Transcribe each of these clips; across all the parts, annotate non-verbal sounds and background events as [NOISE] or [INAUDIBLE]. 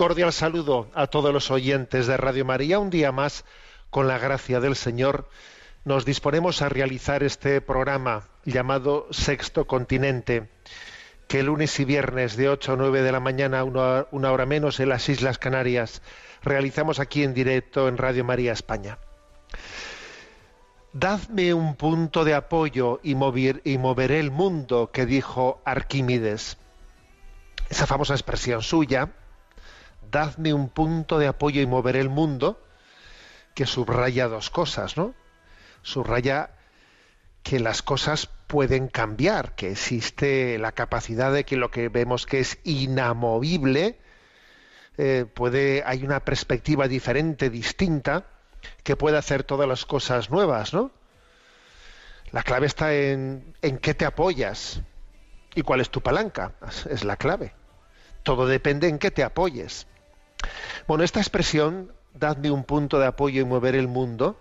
Cordial saludo a todos los oyentes de Radio María. Un día más, con la gracia del Señor, nos disponemos a realizar este programa llamado Sexto Continente, que lunes y viernes de 8 a 9 de la mañana, una, hora menos, en las Islas Canarias, realizamos aquí en directo en Radio María España. Dadme un punto de apoyo y, y moveré el mundo, que dijo Arquímedes. Esa famosa expresión suya, dadme un punto de apoyo y moveré el mundo, que subraya dos cosas, ¿no? Subraya que las cosas pueden cambiar, que existe la capacidad de que lo que vemos que es inamovible, eh, puede, hay una perspectiva diferente, distinta, que puede hacer todas las cosas nuevas, ¿no? La clave está en, en qué te apoyas y cuál es tu palanca, es la clave. Todo depende en qué te apoyes. Bueno, esta expresión, dadme un punto de apoyo y mover el mundo,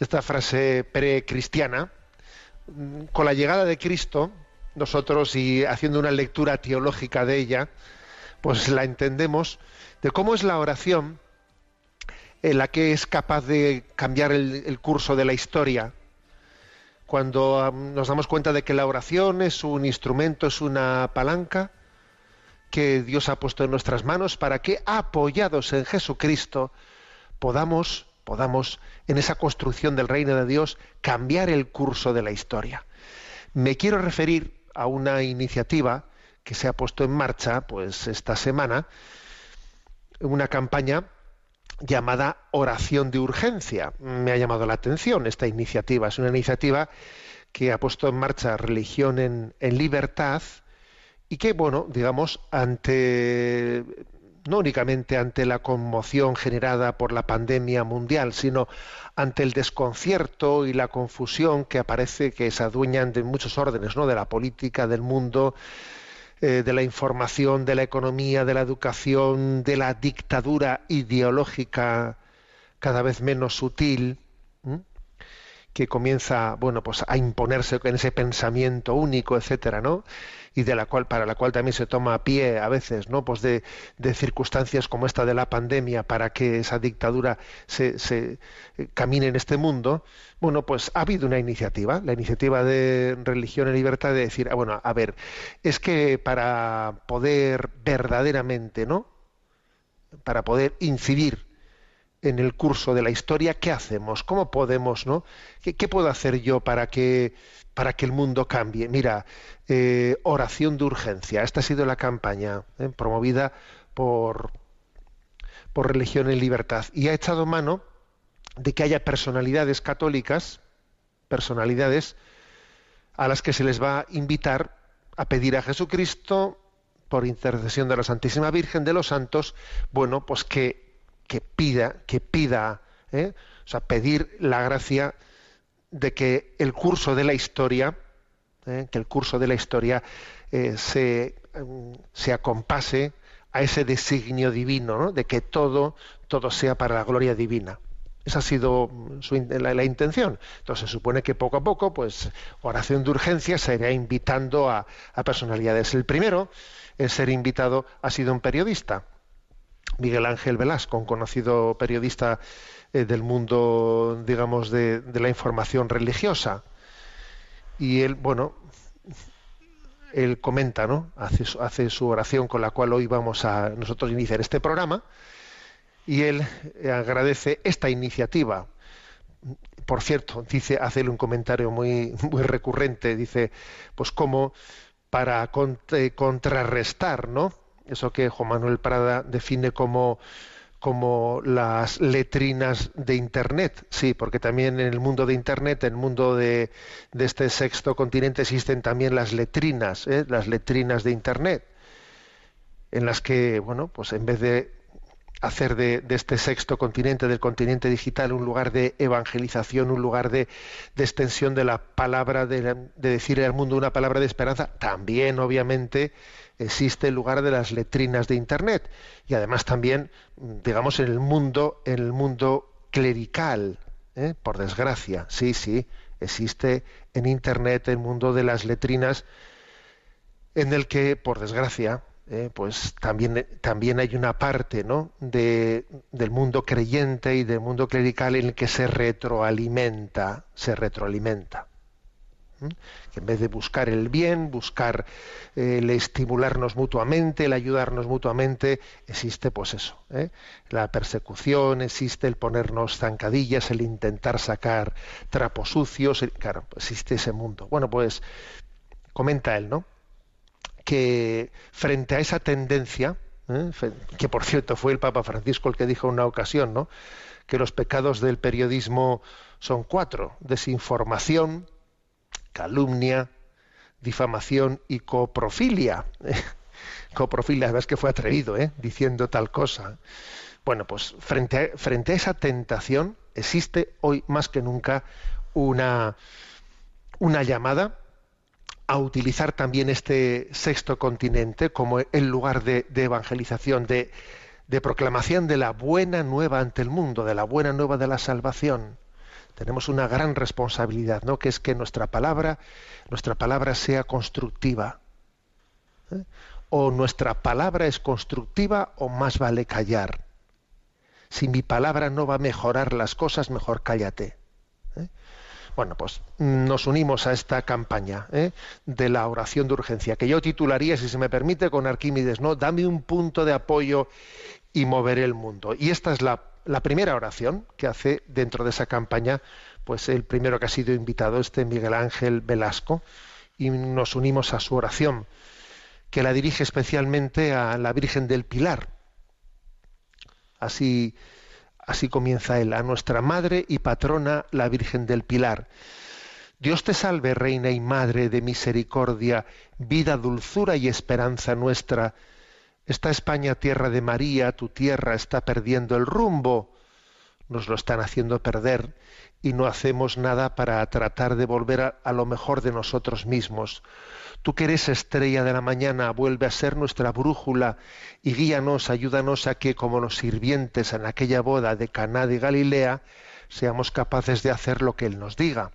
esta frase precristiana, con la llegada de Cristo, nosotros y haciendo una lectura teológica de ella, pues la entendemos de cómo es la oración en la que es capaz de cambiar el, el curso de la historia. Cuando am, nos damos cuenta de que la oración es un instrumento, es una palanca, que Dios ha puesto en nuestras manos para que, apoyados en Jesucristo, podamos, podamos, en esa construcción del reino de Dios, cambiar el curso de la historia. Me quiero referir a una iniciativa que se ha puesto en marcha, pues, esta semana, una campaña llamada oración de urgencia. Me ha llamado la atención esta iniciativa. Es una iniciativa que ha puesto en marcha Religión en, en Libertad, y que, bueno, digamos, ante no únicamente ante la conmoción generada por la pandemia mundial, sino ante el desconcierto y la confusión que aparece, que se adueñan de muchos órdenes, ¿no? de la política, del mundo, eh, de la información, de la economía, de la educación, de la dictadura ideológica cada vez menos sutil. Que comienza, bueno, pues a imponerse en ese pensamiento único, etcétera, ¿no? y de la cual para la cual también se toma pie a veces no pues de, de circunstancias como esta de la pandemia para que esa dictadura se, se eh, camine en este mundo bueno pues ha habido una iniciativa la iniciativa de religión y libertad de decir ah, bueno a ver es que para poder verdaderamente no para poder incidir en el curso de la historia, ¿qué hacemos? ¿Cómo podemos, no? ¿Qué, puedo hacer yo para que, para que el mundo cambie? Mira, eh, oración de urgencia. Esta ha sido la campaña ¿eh? promovida por, por Religión y Libertad. Y ha echado mano de que haya personalidades católicas, personalidades a las que se les va a invitar a pedir a Jesucristo, por intercesión de la Santísima Virgen de los Santos, bueno, pues que, que pida, que pida, ¿eh? o sea, pedir la gracia de que el curso de la historia, ¿eh? que el curso de la historia eh, se, mm, se acompase a ese designio divino, ¿no? de que todo, todo sea para la gloria divina. Esa ha sido su in- la, la intención. Entonces se supone que poco a poco, pues, oración de urgencia se irá invitando a, a personalidades. El primero en ser invitado ha sido un periodista, Miguel Ángel Velasco, un conocido periodista eh, del mundo, digamos, de, la información religiosa. Y él, bueno, él comenta, ¿no? Hace, su- oración con la cual hoy vamos a nosotros iniciar este programa y él eh, agradece esta iniciativa. Por cierto, dice, hace un comentario muy, [LAUGHS] muy recurrente, dice, pues como para cont- contrarrestar, ¿no? Eso que Juan Manuel Prada define como como las letrinas de Internet. Sí, porque también en el mundo de Internet, en el mundo de, este sexto continente, existen también las letrinas, ¿eh? las letrinas de Internet, en las que, bueno, pues en vez de hacer de, este sexto continente, del continente digital, un lugar de evangelización, un lugar de, extensión de la palabra, de, de decir al mundo una palabra de esperanza, también obviamente existe el lugar de las letrinas de Internet. Y además también, digamos, en el mundo, en el mundo clerical, ¿eh? por desgracia, sí, sí, existe en Internet el mundo de las letrinas en el que, por desgracia, eh, pues también, también hay una parte ¿no? de, del mundo creyente y del mundo clerical en el que se retroalimenta, se retroalimenta. Que en vez de buscar el bien, buscar eh, el estimularnos mutuamente, el ayudarnos mutuamente, existe pues eso, ¿eh? la persecución, existe el ponernos zancadillas, el intentar sacar trapos sucios, claro, existe ese mundo. Bueno, pues comenta él, ¿no? que frente a esa tendencia, ¿eh? Que por cierto fue el Papa Francisco el que dijo en una ocasión, ¿no? que los pecados del periodismo son cuatro: desinformación, calumnia, difamación y coprofilia. [LAUGHS] coprofilia, es que fue atrevido, ¿eh? diciendo tal cosa. Bueno, pues frente a, frente a esa tentación existe hoy más que nunca una, una llamada a utilizar también este sexto continente como el lugar de, de evangelización, de, de proclamación de la buena nueva ante el mundo, de la buena nueva de la salvación. Tenemos una gran responsabilidad, ¿no? Que es que nuestra palabra, nuestra palabra sea constructiva. ¿eh? O nuestra palabra es constructiva o más vale callar. Si mi palabra no va a mejorar las cosas, mejor cállate. ¿eh? Bueno, pues nos unimos a esta campaña ¿eh? de la oración de urgencia, que yo titularía, si se me permite, con Arquímedes, ¿no? Dame un punto de apoyo y moveré el mundo. Y esta es la, la primera oración que hace dentro de esa campaña, pues el primero que ha sido invitado, este Miguel Ángel Velasco, y nos unimos a su oración, que la dirige especialmente a la Virgen del Pilar. Así, Así comienza él, a nuestra Madre y Patrona, la Virgen del Pilar. Dios te salve, Reina y Madre de misericordia, vida, dulzura y esperanza nuestra. Esta España, tierra de María, tu tierra está perdiendo el rumbo. Nos lo están haciendo perder y no hacemos nada para tratar de volver a, lo mejor de nosotros mismos. Tú que eres estrella de la mañana, vuelve a ser nuestra brújula y guíanos, ayúdanos a que, como los sirvientes en aquella boda de Caná de Galilea, seamos capaces de hacer lo que Él nos diga.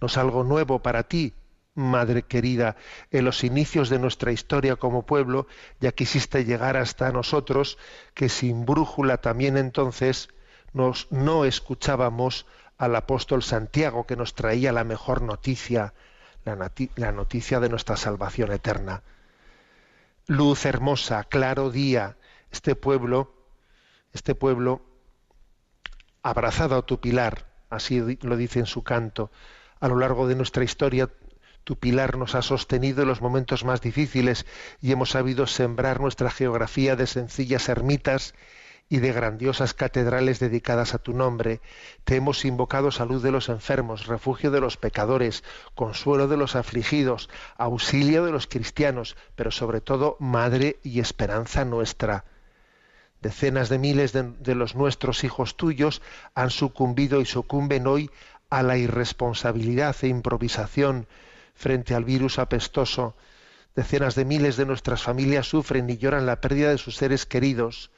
No es algo nuevo para ti, Madre querida, en los inicios de nuestra historia como pueblo, ya quisiste llegar hasta nosotros, que sin brújula también entonces nos no escuchábamos al apóstol Santiago, que nos traía la mejor noticia, la, la noticia de nuestra salvación eterna. Luz hermosa, claro día, este pueblo, este pueblo abrazado a tu pilar, así lo dice en su canto, a lo largo de nuestra historia tu pilar nos ha sostenido en los momentos más difíciles y hemos sabido sembrar nuestra geografía de sencillas ermitas y de grandiosas catedrales dedicadas a tu nombre. Te hemos invocado salud de los enfermos, refugio de los pecadores, consuelo de los afligidos, auxilio de los cristianos, pero sobre todo madre y esperanza nuestra. Decenas de miles de, los nuestros hijos tuyos han sucumbido y sucumben hoy a la irresponsabilidad e improvisación frente al virus apestoso. Decenas de miles de nuestras familias sufren y lloran la pérdida de sus seres queridos.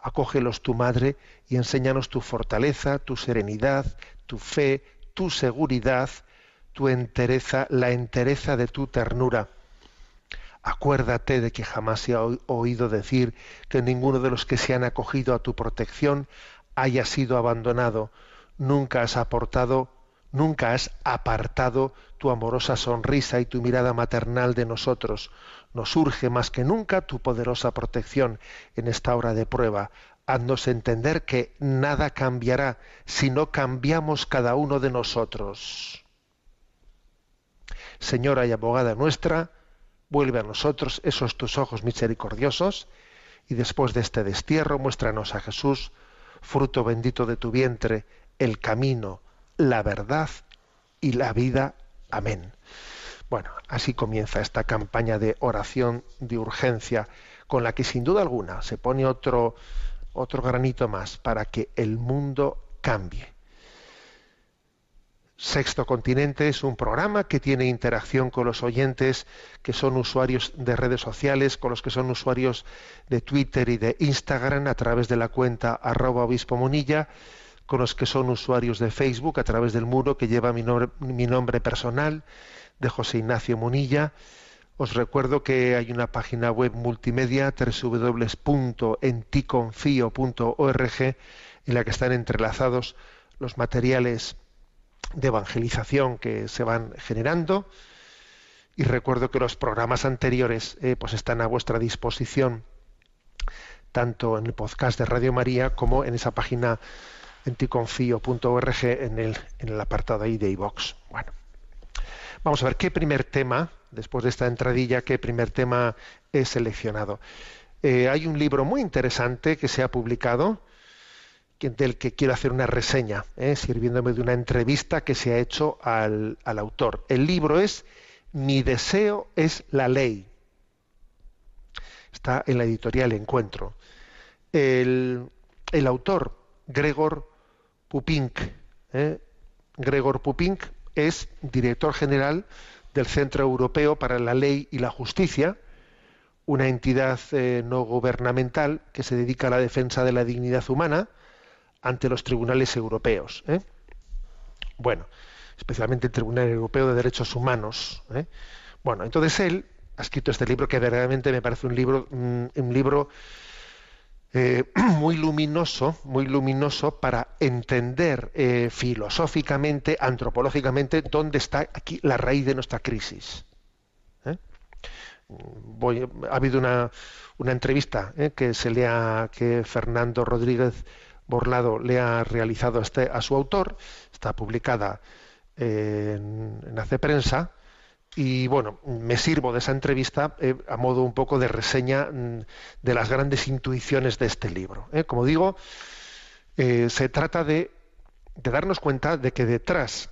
Acógelos tu madre y enséñanos tu fortaleza, tu serenidad, tu fe, tu seguridad, tu entereza, la entereza de tu ternura. Acuérdate de que jamás se ha oído decir que ninguno de los que se han acogido a tu protección haya sido abandonado. Nunca has aportado, nunca has apartado tu amorosa sonrisa y tu mirada maternal de nosotros. Nos urge más que nunca tu poderosa protección en esta hora de prueba. Haznos entender que nada cambiará si no cambiamos cada uno de nosotros. Señora y abogada nuestra, vuelve a nosotros esos tus ojos misericordiosos y después de este destierro muéstranos a Jesús, fruto bendito de tu vientre, el camino, la verdad y la vida. Amén. Bueno, así comienza esta campaña de oración de urgencia, con la que sin duda alguna se pone otro, otro granito más para que el mundo cambie. Sexto Continente es un programa que tiene interacción con los oyentes que son usuarios de redes sociales, con los que son usuarios de Twitter y de Instagram a través de la cuenta arroba obispo monilla, con los que son usuarios de Facebook a través del muro que lleva mi nombre, personal de José Ignacio Munilla. Os recuerdo que hay una página web multimedia www.enticonfio.org en la que están entrelazados los materiales de evangelización que se van generando y recuerdo que los programas anteriores eh, pues están a vuestra disposición tanto en el podcast de Radio María como en esa página enticonfio.org en el, en el apartado ahí de iVox. Bueno, vamos a ver qué primer tema, después de esta entradilla, qué primer tema he seleccionado. Eh, hay un libro muy interesante que se ha publicado, del que quiero hacer una reseña, ¿eh? sirviéndome de una entrevista que se ha hecho al, autor. El libro es Mi deseo es la ley. Está en la editorial Encuentro. El, autor, Gregor Pupink, ¿eh? Gregor Pupink es director general del Centro Europeo para la Ley y la Justicia, una entidad eh, no gubernamental que se dedica a la defensa de la dignidad humana ante los tribunales europeos. ¿eh? Bueno, especialmente el Tribunal Europeo de Derechos Humanos. ¿eh? Bueno, entonces él ha escrito este libro que verdaderamente me parece un libro, mm, un libro eh, [CLEARS THROAT] muy luminoso, muy luminoso para entender filosóficamente, antropológicamente, dónde está aquí la raíz de nuestra crisis. Voy, ha habido una, una entrevista que se le ha que Fernando Rodríguez Borlado le ha realizado este, a su autor, está publicada en, en Hace Prensa, y bueno, me sirvo de esa entrevista eh, a modo un poco de reseña mm, de las grandes intuiciones de este libro. ¿eh? Como digo, eh, se trata de, de darnos cuenta de que detrás,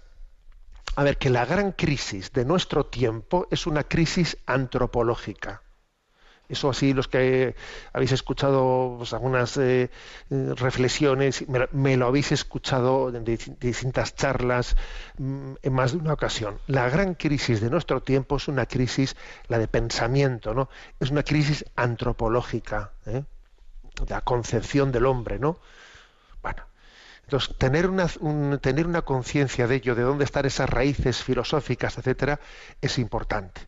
a ver, que la gran crisis de nuestro tiempo es una crisis antropológica. Eso así, los que habéis escuchado pues, algunas eh, reflexiones, me, lo habéis escuchado en distintas charlas mm, en más de una ocasión. La gran crisis de nuestro tiempo es una crisis, la de pensamiento, ¿no? Es una crisis antropológica, ¿eh? la concepción del hombre, ¿no? Bueno, entonces, tener una, tener una conciencia de ello, de dónde están esas raíces filosóficas, etcétera, es importante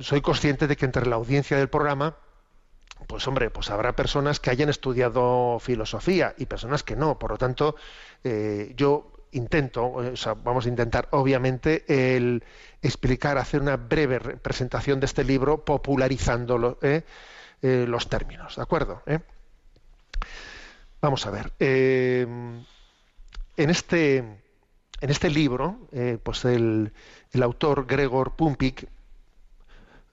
soy consciente de que entre la audiencia del programa, pues hombre, pues habrá personas que hayan estudiado filosofía y personas que no. Por lo tanto, eh, yo intento, vamos a intentar, obviamente, el explicar, hacer una breve presentación de este libro, popularizando eh, eh, los términos, ¿de acuerdo? Vamos a ver. en este en este libro, pues el, el, autor Gregor Pumpik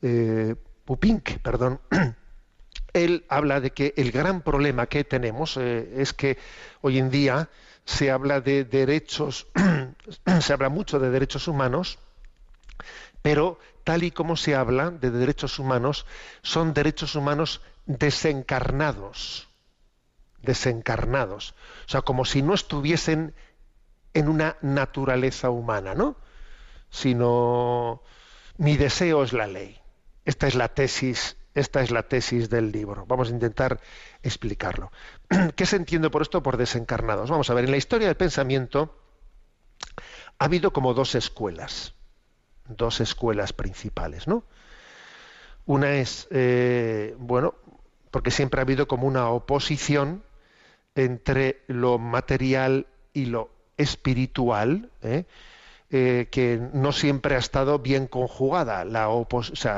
eh, Pupink, perdón, [CLEARS THROAT] él habla de que el gran problema que tenemos eh, es que hoy en día se habla de derechos, [CLEARS THROAT] se habla mucho de derechos humanos, pero tal y como se habla de derechos humanos, son derechos humanos desencarnados, desencarnados, o sea, como si no estuviesen en una naturaleza humana, ¿no? Sino mi deseo es la ley. Esta es la tesis Esta es la tesis del libro. Vamos a intentar explicarlo. [CLEARS THROAT] ¿Qué se entiende por esto por desencarnados? Vamos a ver, en la historia del pensamiento ha habido como dos escuelas, dos escuelas principales, ¿no? Una es, eh, bueno, porque siempre ha habido como una oposición entre lo material y lo espiritual, ¿eh? Eh, que no siempre ha estado bien conjugada, la,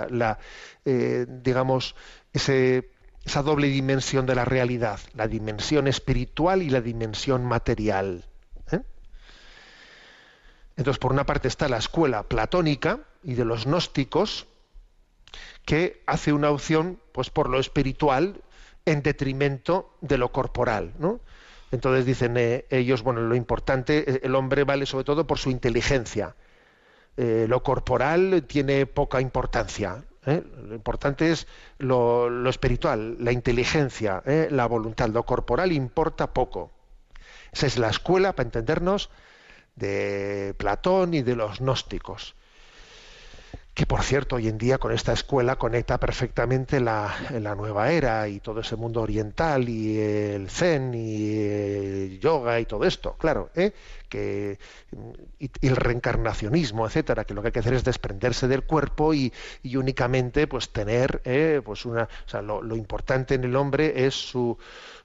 la digamos, ese, esa doble dimensión de la realidad, la dimensión espiritual y la dimensión material. Entonces, por una parte está la escuela platónica y de los gnósticos, que hace una opción pues, por lo espiritual en detrimento de lo corporal. ¿no? Entonces dicen eh, ellos, bueno, lo importante, eh, el hombre vale sobre todo por su inteligencia. Eh, lo corporal tiene poca importancia. Lo importante es lo, lo, espiritual, la inteligencia, la voluntad. Lo corporal importa poco. Esa es la escuela, para entendernos, de Platón y de los gnósticos que por cierto hoy en día con esta escuela conecta perfectamente la, la, nueva era y todo ese mundo oriental y el zen y el yoga y todo esto, claro, ¿eh? que y, el reencarnacionismo, etcétera, que lo que hay que hacer es desprenderse del cuerpo y, y únicamente pues tener ¿eh? pues una, o sea, lo, lo, importante en el hombre es su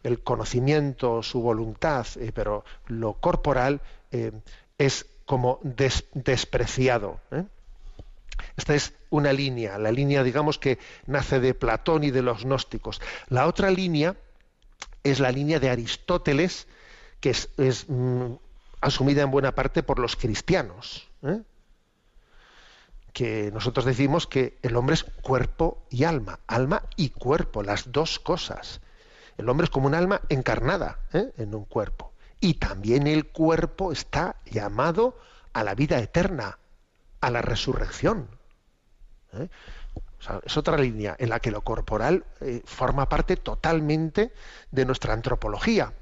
el conocimiento, su voluntad, eh, pero lo corporal eh, es como des, despreciado. ¿eh? Esta es una línea, la línea, digamos, que nace de Platón y de los gnósticos. La otra línea es la línea de Aristóteles, que es, mm, asumida en buena parte por los cristianos. ¿eh? Que nosotros decimos que el hombre es cuerpo y alma, alma y cuerpo, las dos cosas. El hombre es como un alma encarnada ¿eh? en un cuerpo. Y también el cuerpo está llamado a la vida eterna, a la resurrección. ¿eh? Es otra línea en la que lo corporal eh, forma parte totalmente de nuestra antropología.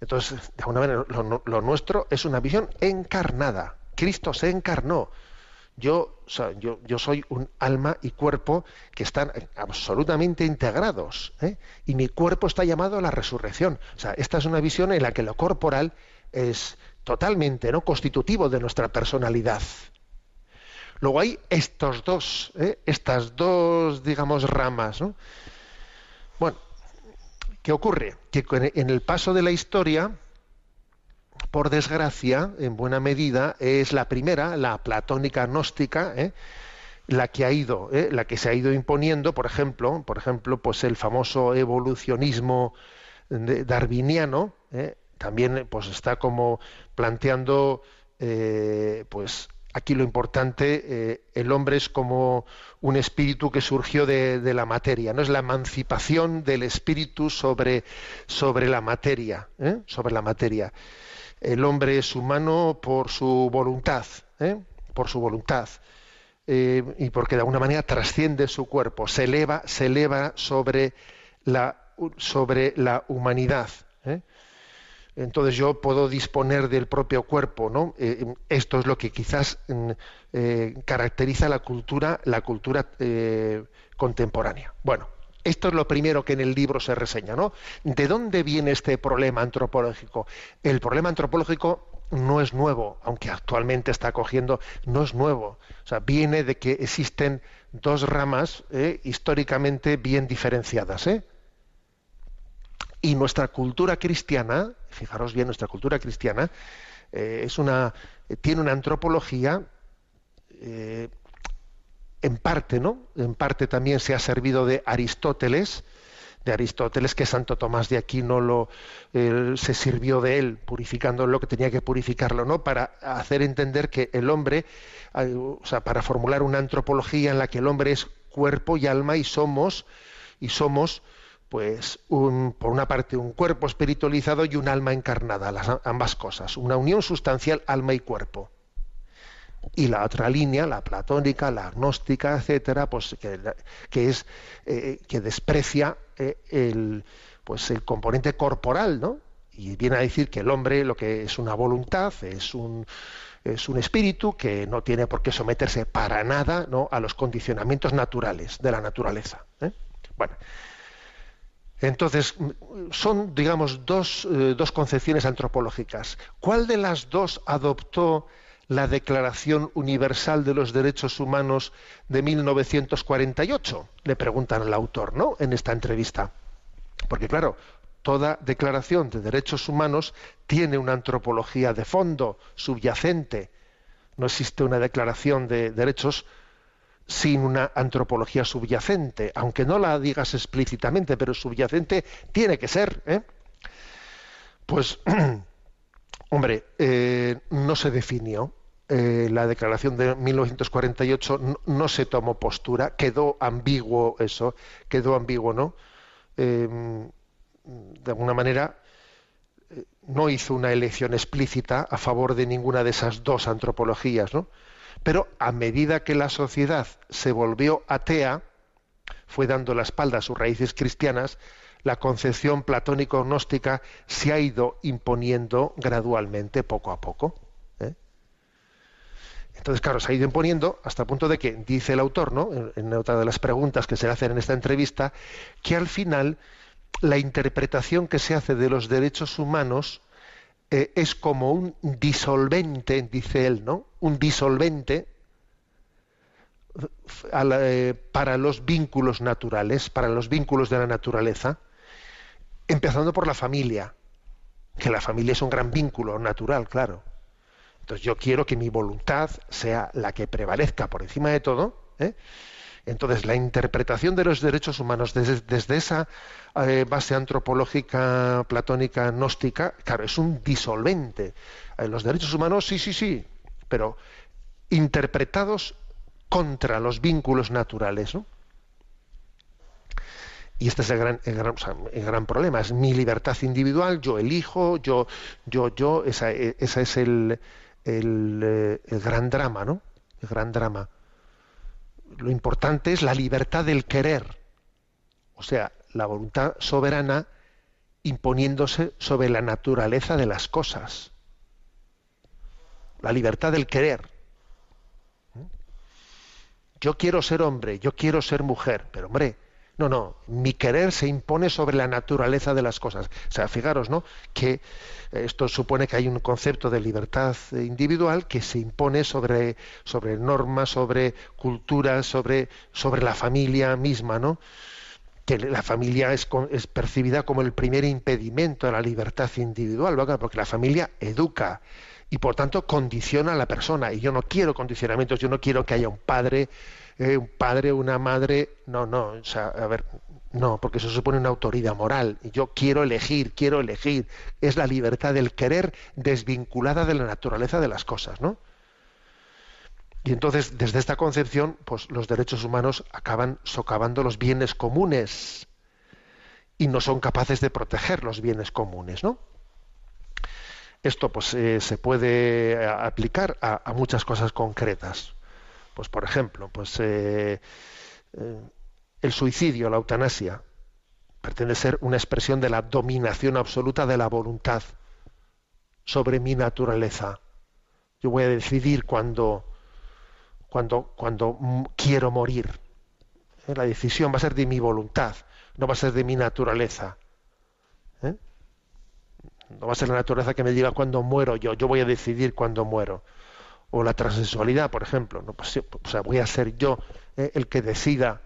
Entonces, de alguna manera, lo, nuestro es una visión encarnada. Cristo se encarnó. Yo, yo, yo, soy un alma y cuerpo que están absolutamente integrados. ¿eh? Y mi cuerpo está llamado a la resurrección. O sea, esta es una visión en la que lo corporal es totalmente ¿no? constitutivo de nuestra personalidad. Luego hay estos dos, ¿eh? estas dos, digamos, ramas. ¿no? Bueno, ¿qué ocurre? Que en el paso de la historia, por desgracia, en buena medida, es la primera, la platónica gnóstica, ¿eh? la que ha ido, ¿eh? la que se ha ido imponiendo, por ejemplo, por ejemplo, pues el famoso evolucionismo darwiniano. También pues está como planteando eh, pues aquí lo importante eh, el hombre es como un espíritu que surgió de, la materia no es la emancipación del espíritu sobre sobre la materia ¿eh? sobre la materia el hombre es humano por su voluntad ¿eh? por su voluntad eh, y porque de alguna manera trasciende su cuerpo se eleva se eleva sobre la sobre la humanidad ¿eh? Entonces yo puedo disponer del propio cuerpo, ¿no? Eh, esto es lo que quizás mm, eh, caracteriza la cultura, la cultura eh, contemporánea. Bueno, esto es lo primero que en el libro se reseña, ¿no? ¿De dónde viene este problema antropológico? El problema antropológico no es nuevo, aunque actualmente está cogiendo, no es nuevo. O sea, viene de que existen dos ramas históricamente bien diferenciadas, ¿eh? Y nuestra cultura cristiana, fijaros bien, nuestra cultura cristiana eh, es una, tiene una antropología eh, en parte, ¿no? En parte también se ha servido de Aristóteles, de Aristóteles que Santo Tomás de Aquino lo, eh, se sirvió de él, purificando lo que tenía que purificarlo, ¿no? Para hacer entender que el hombre, o sea, para formular una antropología en la que el hombre es cuerpo y alma y somos y somos pues un, por una parte un cuerpo espiritualizado y un alma encarnada, las, ambas cosas, una unión sustancial alma y cuerpo. Y la otra línea, la platónica, la agnóstica, etcétera, pues que, que es eh, que desprecia eh, el pues el componente corporal, ¿no? y viene a decir que el hombre lo que es una voluntad, es un, es un espíritu que no tiene por qué someterse para nada ¿no? a los condicionamientos naturales de la naturaleza. ¿eh? Bueno, entonces son, digamos, dos, eh, dos concepciones antropológicas. ¿Cuál de las dos adoptó la Declaración Universal de los Derechos Humanos de 1948? Le preguntan al autor, ¿no? En esta entrevista. Porque claro, toda declaración de derechos humanos tiene una antropología de fondo, subyacente. No existe una declaración de derechos sin una antropología subyacente, aunque no la digas explícitamente, pero subyacente tiene que ser. ¿eh? Pues, [CLEARS THROAT] hombre, eh, no se definió. Eh, la declaración de 1948 no, no, se tomó postura, quedó ambiguo eso, quedó ambiguo, ¿no? de alguna manera, eh, no hizo una elección explícita a favor de ninguna de esas dos antropologías, ¿no? Pero a medida que la sociedad se volvió atea, fue dando la espalda a sus raíces cristianas, la concepción platónico-gnóstica se ha ido imponiendo gradualmente, poco a poco. ¿eh? Entonces, claro, se ha ido imponiendo hasta el punto de que, dice el autor, ¿no? en, otra de las preguntas que se le hacen en esta entrevista, que al final la interpretación que se hace de los derechos humanos eh, es como un disolvente, dice él, ¿no? Un disolvente eh, para los vínculos naturales, para los vínculos de la naturaleza, empezando por la familia, que la familia es un gran vínculo natural, claro. Entonces yo quiero que mi voluntad sea la que prevalezca por encima de todo, ¿eh? Entonces, la interpretación de los derechos humanos desde, esa eh, base antropológica, platónica, gnóstica, claro, es un disolvente. Eh, los derechos humanos, sí, sí, sí, pero interpretados contra los vínculos naturales. ¿no? Y este es el gran, el, gran, el gran, problema, es mi libertad individual, yo elijo, yo, yo, yo, esa, esa es el, el, el gran drama, ¿no? El gran drama lo importante es la libertad del querer, o sea, la voluntad soberana imponiéndose sobre la naturaleza de las cosas. La libertad del querer. Yo quiero ser hombre, yo quiero ser mujer, pero hombre, no, no, mi querer se impone sobre la naturaleza de las cosas. O sea, fijaros, ¿no? Que esto supone que hay un concepto de libertad individual que se impone sobre, sobre normas, sobre culturas, sobre, sobre la familia misma, ¿no? que la familia es, es, percibida como el primer impedimento de la libertad individual, ¿verdad? porque la familia educa y por tanto condiciona a la persona. Y yo no quiero condicionamientos, yo no quiero que haya un padre eh, un padre, una madre, no, no, o sea, a ver, no, porque eso supone una autoridad moral. Y yo quiero elegir, quiero elegir. Es la libertad del querer desvinculada de la naturaleza de las cosas, ¿no? Y entonces, desde esta concepción, pues los derechos humanos acaban socavando los bienes comunes y no son capaces de proteger los bienes comunes, ¿no? Esto pues eh, se puede eh, aplicar a muchas cosas concretas. Pues por ejemplo, pues eh, eh, el suicidio, la eutanasia, pretende ser una expresión de la dominación absoluta de la voluntad sobre mi naturaleza. Yo voy a decidir cuando, cuando, cuando quiero morir. ¿Eh? La decisión va a ser de mi voluntad, no va a ser de mi naturaleza. No va a ser la naturaleza que me diga cuándo muero yo. Yo voy a decidir cuándo muero o la transexualidad, por ejemplo. ¿no? Pues, o sea, voy a ser yo eh, el que decida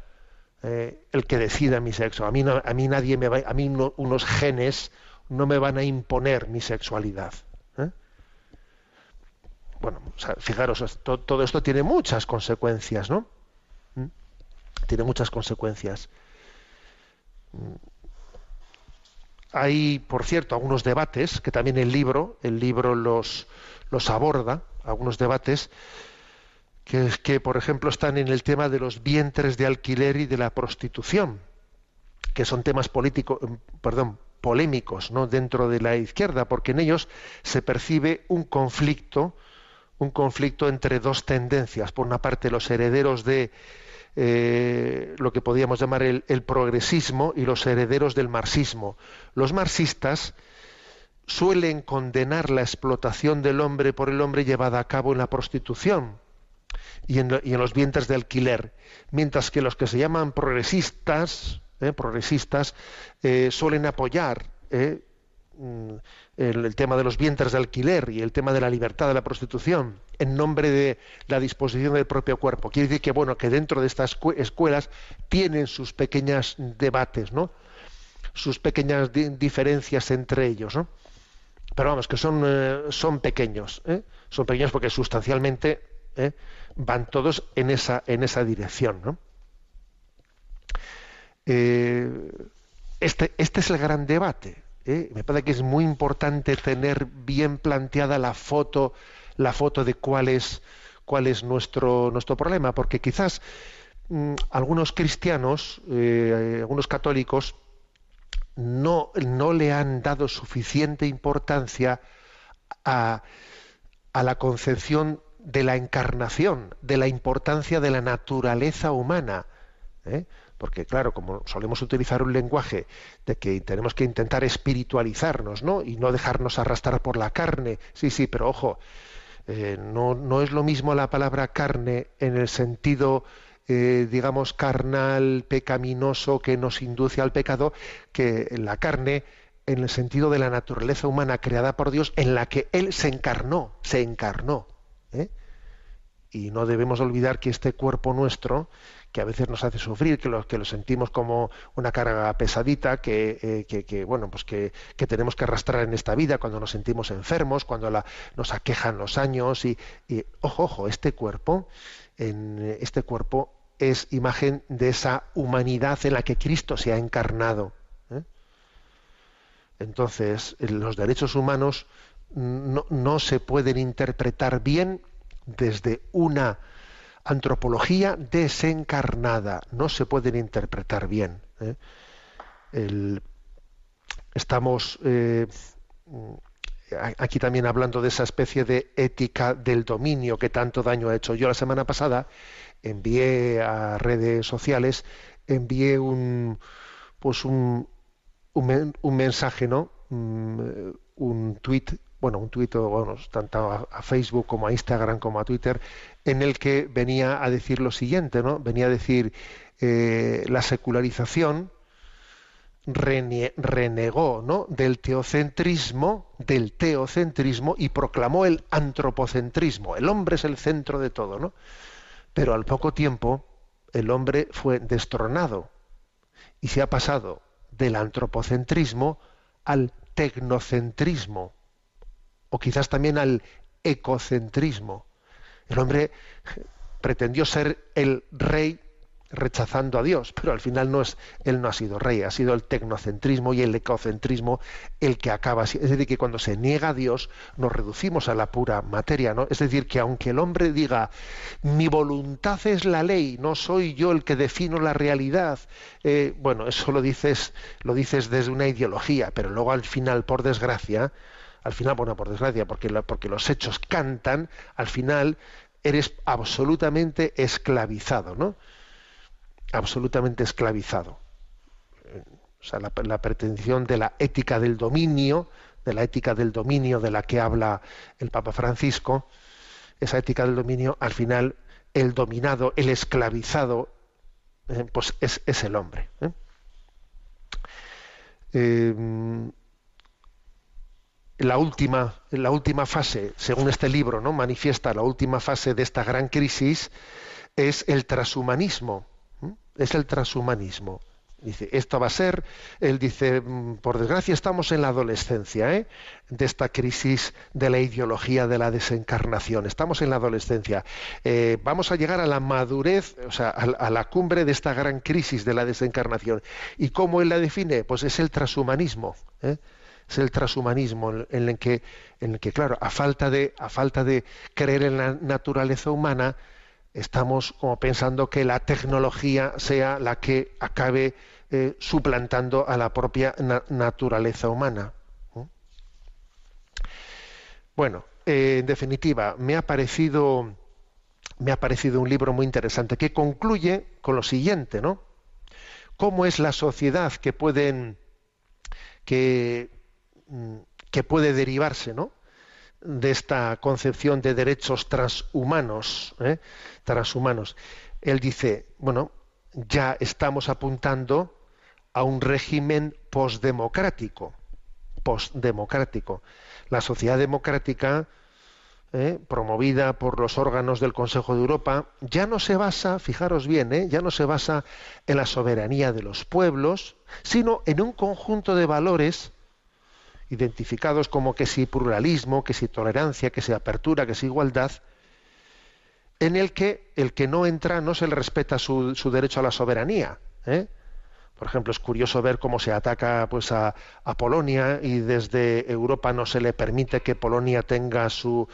eh, el que decida mi sexo. A mí, no, a mí nadie me va, a mí no, unos genes no me van a imponer mi sexualidad. ¿eh? Bueno, fijaros, todo, todo, esto tiene muchas consecuencias, ¿no? ¿Mm? Tiene muchas consecuencias. Mm. Hay, por cierto, algunos debates que también el libro, el libro los, los aborda, algunos debates que, por ejemplo, están en el tema de los vientres de alquiler y de la prostitución, que son temas políticos, perdón, polémicos, ¿no? dentro de la izquierda, porque en ellos se percibe un conflicto, un conflicto entre dos tendencias. Por una parte, los herederos de eh, lo que podríamos llamar el, el progresismo y los herederos del marxismo. Los marxistas suelen condenar la explotación del hombre por el hombre llevada a cabo en la prostitución y en, los vientres de alquiler, mientras que los que se llaman progresistas, ¿eh? progresistas eh, suelen apoyar ¿eh? mm, el, el tema de los vientres de alquiler y el tema de la libertad de la prostitución en nombre de la disposición del propio cuerpo. Quiere decir que bueno que dentro de estas escue- escuelas tienen sus pequeñas debates, ¿no? sus pequeñas di- diferencias entre ellos, ¿no? Pero vamos, que son, eh, son pequeños, ¿eh? son pequeños porque sustancialmente ¿eh? van todos en esa, en esa dirección, ¿no? Este, este es el gran debate. Me parece que es muy importante tener bien planteada la foto, la foto de cuál es, cuál es nuestro, nuestro problema, porque quizás mm, algunos cristianos, algunos católicos, no, no le han dado suficiente importancia a, a la concepción de la encarnación, de la importancia de la naturaleza humana. ¿eh? Porque, claro, como solemos utilizar un lenguaje de que tenemos que intentar espiritualizarnos, ¿no? Y no dejarnos arrastrar por la carne. Sí, sí, pero ojo, eh, no, no es lo mismo la palabra carne en el sentido, eh, digamos, carnal, pecaminoso, que nos induce al pecado, que la carne en el sentido de la naturaleza humana creada por Dios, en la que Él se encarnó, se encarnó. ¿eh? Y no debemos olvidar que este cuerpo nuestro, que a veces nos hace sufrir, que lo, que lo sentimos como una carga pesadita, que, eh, que, bueno, pues que, que tenemos que arrastrar en esta vida cuando nos sentimos enfermos, cuando nos aquejan los años y, y, ojo, ojo, este cuerpo, en este cuerpo es imagen de esa humanidad en la que Cristo se ha encarnado. ¿eh? Entonces, los derechos humanos no, se pueden interpretar bien desde una antropología desencarnada, no se pueden interpretar bien. ¿eh? El- estamos eh, aquí también hablando de esa especie de ética del dominio que tanto daño ha hecho. Yo la semana pasada envié a redes sociales, envié un pues un, un, men- un mensaje, ¿no? Mm, un tweet, bueno, un tweet, bueno, tanto a, Facebook como a Instagram como a Twitter, en el que venía a decir lo siguiente, ¿no? Venía a decir eh, la secularización renegó ¿no? del teocentrismo, del teocentrismo y proclamó el antropocentrismo. El hombre es el centro de todo, ¿no? Pero al poco tiempo el hombre fue destronado y se ha pasado del antropocentrismo al tecnocentrismo o quizás también al ecocentrismo. El hombre pretendió ser el rey rechazando a Dios, pero al final no es, él no ha sido rey, ha sido el tecnocentrismo y el ecocentrismo el que acaba. Es decir, que cuando se niega a Dios nos reducimos a la pura materia, ¿no? Es decir, que aunque el hombre diga mi voluntad es la ley, no soy yo el que defino la realidad, eh, bueno, eso lo dices, lo dices desde una ideología, pero luego al final, por desgracia, al final, bueno, por desgracia, porque, la- porque los hechos cantan, al final eres absolutamente esclavizado, ¿no? Absolutamente esclavizado. O sea, la, pretensión de la ética del dominio, de la ética del dominio de la que habla el Papa Francisco, esa ética del dominio, al final el dominado, el esclavizado, eh, pues es, es el hombre. ¿eh? Eh, la última, la última fase, según este libro, ¿no? manifiesta la última fase de esta gran crisis, es el transhumanismo. Es el transhumanismo. Dice, esto va a ser, él dice, mm, por desgracia estamos en la adolescencia, ¿eh? de esta crisis de la ideología de la desencarnación. Estamos en la adolescencia. Eh, vamos a llegar a la madurez, o sea, a, la cumbre de esta gran crisis de la desencarnación. ¿Y cómo él la define? Pues es el transhumanismo. ¿eh? es el transhumanismo en el que en el que claro a falta de a falta de creer en la naturaleza humana estamos como pensando que la tecnología sea la que acabe eh, suplantando a la propia na- naturaleza humana ¿no? bueno eh, en definitiva me ha parecido me ha parecido un libro muy interesante que concluye con lo siguiente no cómo es la sociedad que pueden que, mm, que puede derivarse, ¿no? de esta concepción de derechos transhumanos, ¿eh? Transhumanos. Él dice, bueno, ya estamos apuntando a un régimen postdemocrático, postdemocrático. La sociedad democrática, ¿eh? promovida por los órganos del Consejo de Europa, ya no se basa, fijaros bien, ¿eh? ya no se basa en la soberanía de los pueblos, sino en un conjunto de valores identificados como que si pluralismo, que si tolerancia, que si apertura, que si igualdad, en el que el que no entra no se le respeta su, derecho a la soberanía. ¿eh? Por ejemplo, es curioso ver cómo se ataca pues, a, Polonia y desde Europa no se le permite que Polonia tenga su,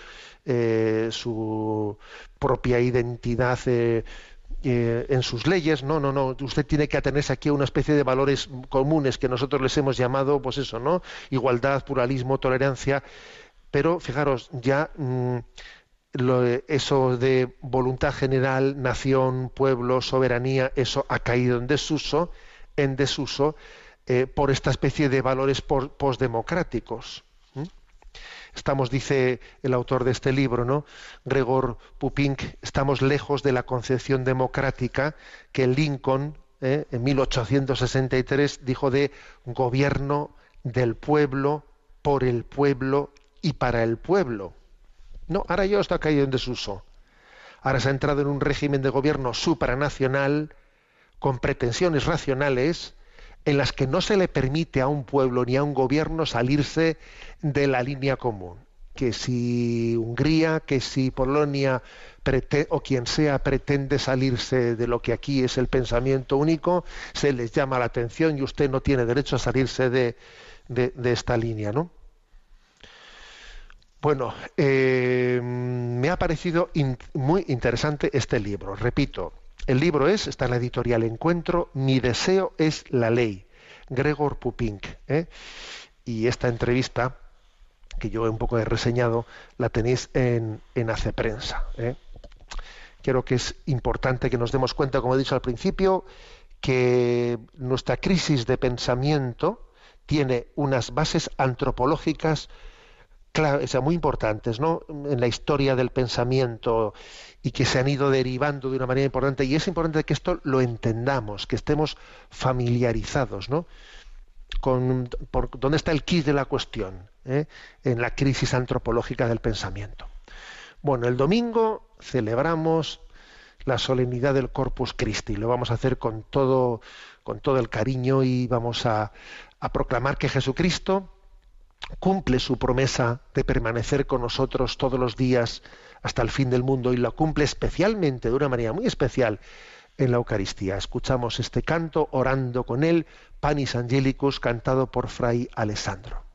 eh, su propia identidad eh, eh, en sus leyes. No, no, no. Usted tiene que atenerse aquí a una especie de valores comunes que nosotros les hemos llamado, pues eso, ¿no? Igualdad, pluralismo, tolerancia. Pero fijaros, ya eso de voluntad general, nación, pueblo, soberanía, eso ha caído en desuso, en desuso eh, por esta especie de valores postdemocráticos. Estamos, dice el autor de este libro, ¿no? Gregor Pupink, estamos lejos de la concepción democrática que Lincoln ¿eh? en 1863 dijo de gobierno del pueblo, por el pueblo y para el pueblo. No, ahora ya está caído en desuso. Ahora se ha entrado en un régimen de gobierno supranacional con pretensiones racionales en las que no se le permite a un pueblo ni a un gobierno salirse de la línea común. Que si Hungría, que si Polonia o quien sea pretende salirse de lo que aquí es el pensamiento único, se les llama la atención y usted no tiene derecho a salirse de, esta línea, ¿no? Bueno, eh, me ha parecido muy interesante este libro. Repito, el libro es, está en la editorial Encuentro, Mi deseo es la ley, Gregor Pupink. ¿eh? Y esta entrevista, que yo un poco he reseñado, la tenéis en, Hace Prensa. ¿eh? Creo que es importante que nos demos cuenta, como he dicho al principio, que nuestra crisis de pensamiento tiene unas bases antropológicas claro, o muy importantes ¿no? en la historia del pensamiento y que se han ido derivando de una manera importante. Y es importante que esto lo entendamos, que estemos familiarizados ¿no? con por, dónde está el kit de la cuestión ¿eh? en la crisis antropológica del pensamiento. Bueno, el domingo celebramos la solemnidad del Corpus Christi. Lo vamos a hacer con todo, con todo el cariño y vamos a, a proclamar que Jesucristo cumple su promesa de permanecer con nosotros todos los días hasta el fin del mundo y la cumple especialmente, de una manera muy especial, en la Eucaristía. Escuchamos este canto orando con él, Panis Angelicus, cantado por Fray Alessandro.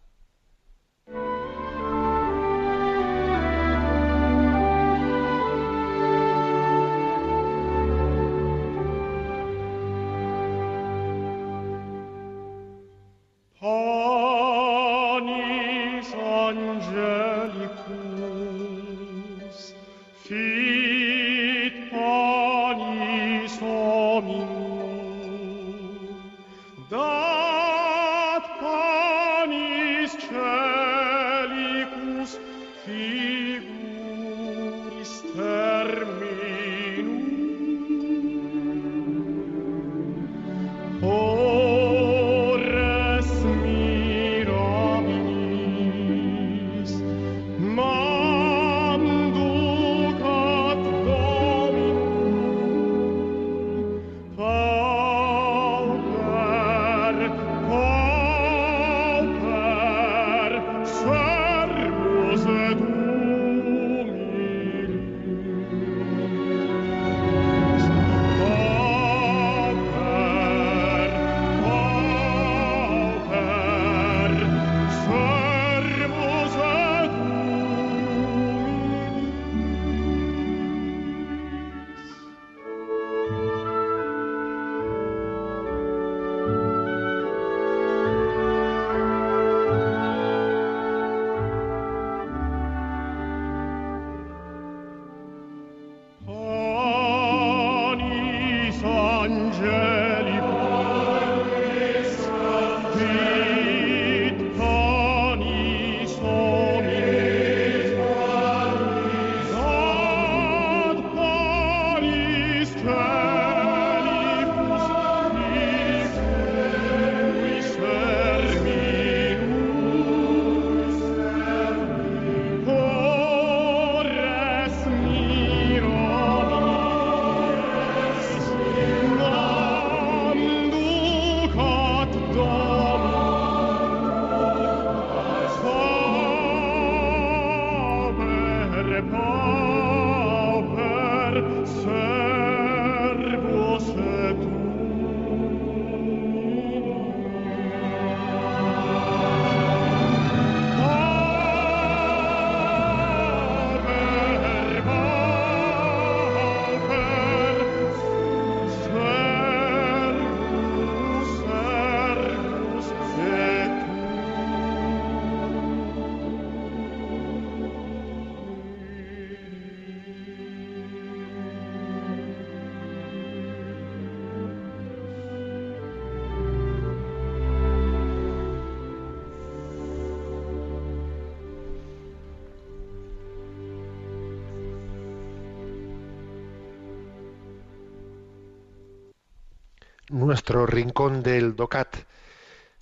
Nuestro rincón del DOCAT.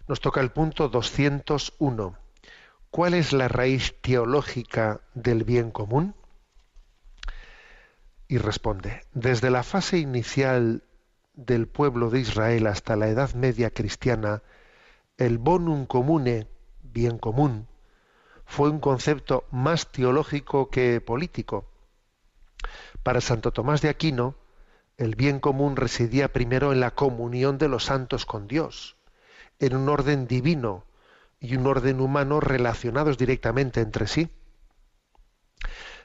Nos toca el punto 201. ¿Cuál es la raíz teológica del bien común? Y responde, desde la fase inicial del pueblo de Israel hasta la Edad Media cristiana, el bonum comune, bien común, fue un concepto más teológico que político. Para Santo Tomás de Aquino, el bien común residía primero en la comunión de los santos con Dios, en un orden divino y un orden humano relacionados directamente entre sí.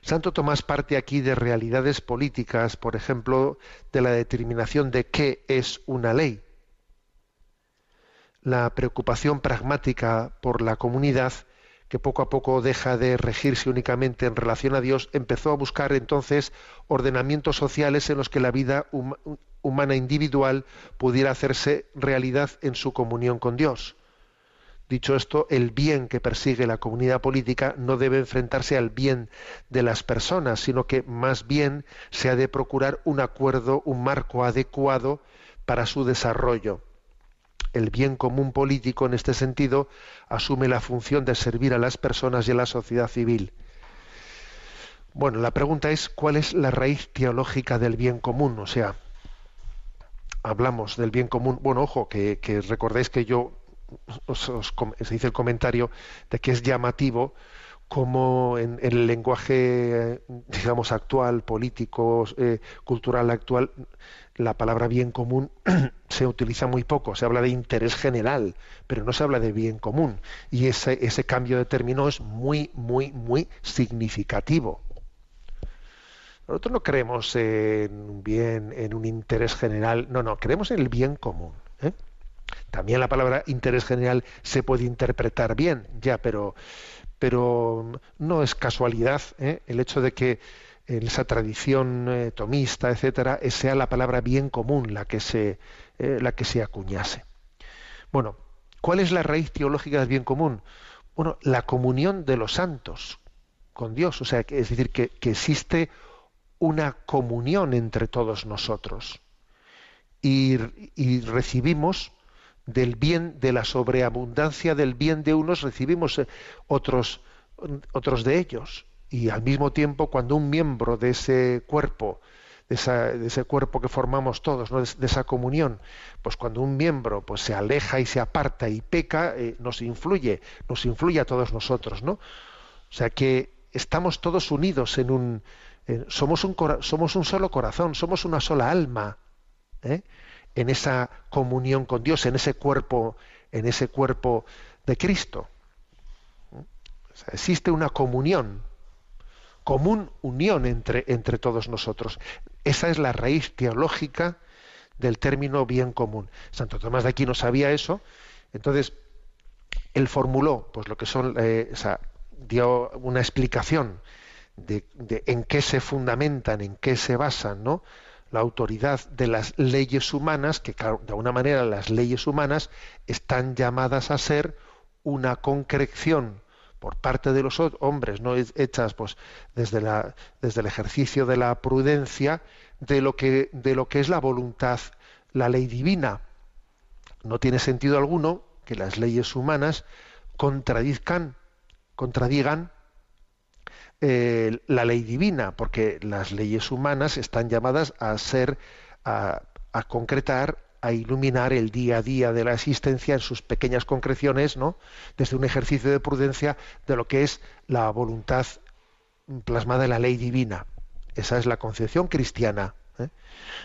Santo Tomás parte aquí de realidades políticas, por ejemplo, de la determinación de qué es una ley. La preocupación pragmática por la comunidad, que poco a poco deja de regirse únicamente en relación a Dios, empezó a buscar entonces ordenamientos sociales en los que la vida hum- humana individual pudiera hacerse realidad en su comunión con Dios. Dicho esto, el bien que persigue la comunidad política no debe enfrentarse al bien de las personas, sino que más bien se ha de procurar un acuerdo, un marco adecuado para su desarrollo. El bien común político, en este sentido, asume la función de servir a las personas y a la sociedad civil. Bueno, la pregunta es, ¿cuál es la raíz teológica del bien común? O sea, hablamos del bien común. Bueno, ojo, que, recordéis que yo os, os se dice el comentario de que es llamativo como en, el lenguaje, digamos, actual, político, eh, cultural actual, la palabra bien común [CLEARS THROAT] se utiliza muy poco. Se habla de interés general, pero no se habla de bien común. Y ese, ese cambio de término es muy, muy, muy significativo. Nosotros no creemos en un bien, en un interés general, no, no, creemos en el bien común. ¿eh? También la palabra interés general se puede interpretar bien, ya, pero, pero no es casualidad ¿eh? el hecho de que en esa tradición eh, tomista, etcétera, eh, sea la palabra bien común la que se, eh, la que se acuñase. Bueno, ¿cuál es la raíz teológica del bien común? Bueno, la comunión de los santos con Dios, o sea, es decir, que, que existe una comunión entre todos nosotros y, y recibimos del bien, de la sobreabundancia del bien de unos, recibimos otros, otros de ellos. Y al mismo tiempo, cuando un miembro de ese cuerpo, de, esa- de ese cuerpo que formamos todos, ¿no? de, esa comunión, pues cuando un miembro pues, se aleja y se aparta y peca, eh, nos influye, nos influye a todos nosotros, ¿no? O sea que estamos todos unidos en un, eh, somos un somos un solo corazón, somos una sola alma, ¿eh? en esa comunión con Dios, en ese cuerpo, en ese cuerpo de Cristo. O sea, existe una comunión, común unión entre, entre todos nosotros. Esa es la raíz teológica del término bien común. Santo Tomás de Aquino sabía eso, entonces él formuló pues lo que son eh, o sea, dio una explicación de, en qué se fundamentan, en qué se basan, ¿no? la autoridad de las leyes humanas, que de alguna manera las leyes humanas están llamadas a ser una concreción por parte de los ho- hombres, no hechas pues desde desde el ejercicio de la prudencia de lo que de lo que es la voluntad, la ley divina. No tiene sentido alguno que las leyes humanas contradizcan, contradigan eh, la ley divina, porque las leyes humanas están llamadas a ser, a concretar, a iluminar el día a día de la existencia en sus pequeñas concreciones, ¿no? Desde un ejercicio de prudencia de lo que es la voluntad plasmada en la ley divina. Esa es la concepción cristiana. ¿eh?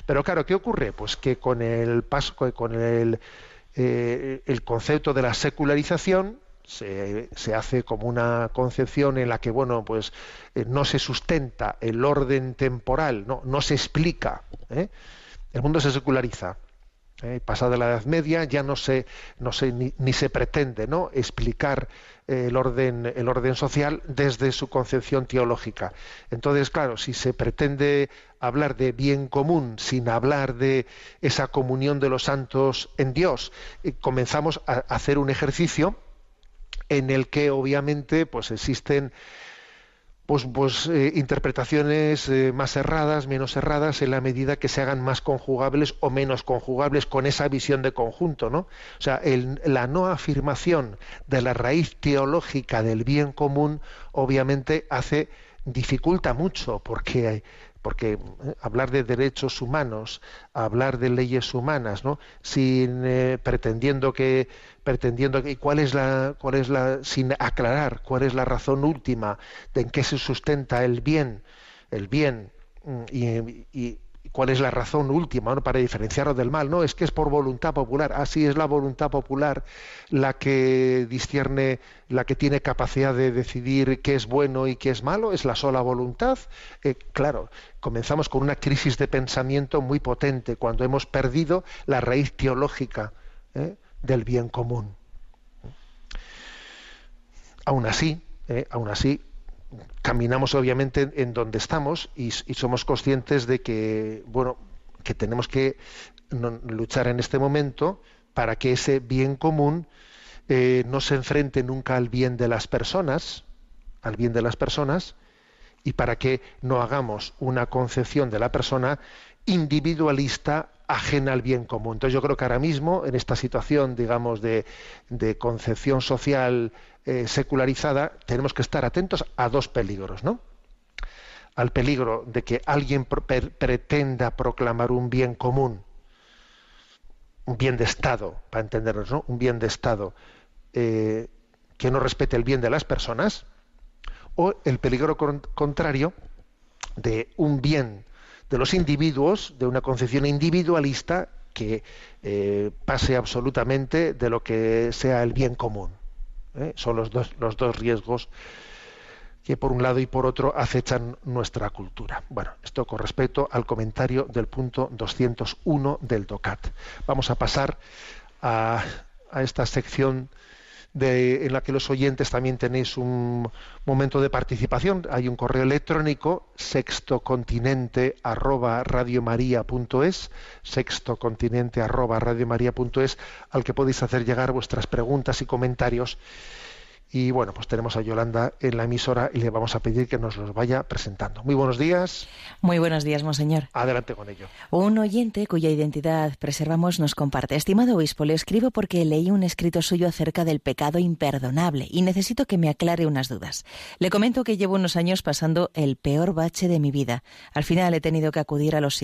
Pero claro, ¿qué ocurre? Pues que con el paso, con el, eh, el concepto de la secularización, se, se, hace como una concepción en la que bueno pues eh, no se sustenta el orden temporal no, no se explica ¿eh? el mundo se seculariza ¿eh? pasada la Edad Media ya no se ni se pretende no explicar eh, el orden el orden social desde su concepción teológica entonces claro si se pretende hablar de bien común sin hablar de esa comunión de los santos en Dios eh, comenzamos a hacer un ejercicio en el que obviamente pues existen pues, pues eh, interpretaciones eh, más erradas, menos erradas, en la medida que se hagan más conjugables o menos conjugables con esa visión de conjunto, ¿no? O sea, el, la no afirmación de la raíz teológica del bien común, obviamente hace dificulta mucho, porque porque eh, hablar de derechos humanos, hablar de leyes humanas, ¿no? Sin pretendiendo que pretendiendo que cuál es la cuál es la sin aclarar cuál es la razón última de en qué se sustenta el bien, el bien mm, y, y cuál es la razón última ¿no? para diferenciarlo del mal. No, es que es por voluntad popular. Así es la voluntad popular la que discierne, la que tiene capacidad de decidir qué es bueno y qué es malo. Es la sola voluntad. Eh, claro, comenzamos con una crisis de pensamiento muy potente cuando hemos perdido la raíz teológica ¿eh? Del bien común. Aún así, ¿eh? aún así, caminamos obviamente en donde estamos y, somos conscientes de que bueno que tenemos que luchar en este momento para que ese bien común eh, no se enfrente nunca al bien de las personas al bien de las personas y para que no hagamos una concepción de la persona individualista ajena al bien común. Entonces yo creo que ahora mismo, en esta situación, digamos, de, concepción social eh, secularizada, tenemos que estar atentos a dos peligros, ¿no? Al peligro de que alguien pre pretenda proclamar un bien común, un bien de Estado, para entendernos, ¿no? Un bien de Estado eh, que no respete el bien de las personas, o el peligro con contrario de un bien de los individuos, de una concepción individualista que eh, pase absolutamente de lo que sea el bien común. ¿eh? Son los dos, los dos riesgos que por un lado y por otro acechan nuestra cultura. Bueno, esto con respecto al comentario del punto 201 del DOCAT. Vamos a pasar a, a esta sección de, en la que los oyentes también tenéis un momento de participación. Hay un correo electrónico sextocontinente arroba radiomaria.es, sextocontinente arroba radiomaria.es, al que podéis hacer llegar vuestras preguntas y comentarios. Y bueno, pues tenemos a Yolanda en la emisora y le vamos a pedir que nos los vaya presentando. Muy buenos días. Muy buenos días, monseñor. Adelante con ello. Un oyente cuya identidad preservamos nos comparte. Estimado obispo, le escribo porque leí un escrito suyo acerca del pecado imperdonable y necesito que me aclare unas dudas. Le comento que llevo unos años pasando el peor bache de mi vida. Al final he tenido que acudir a los,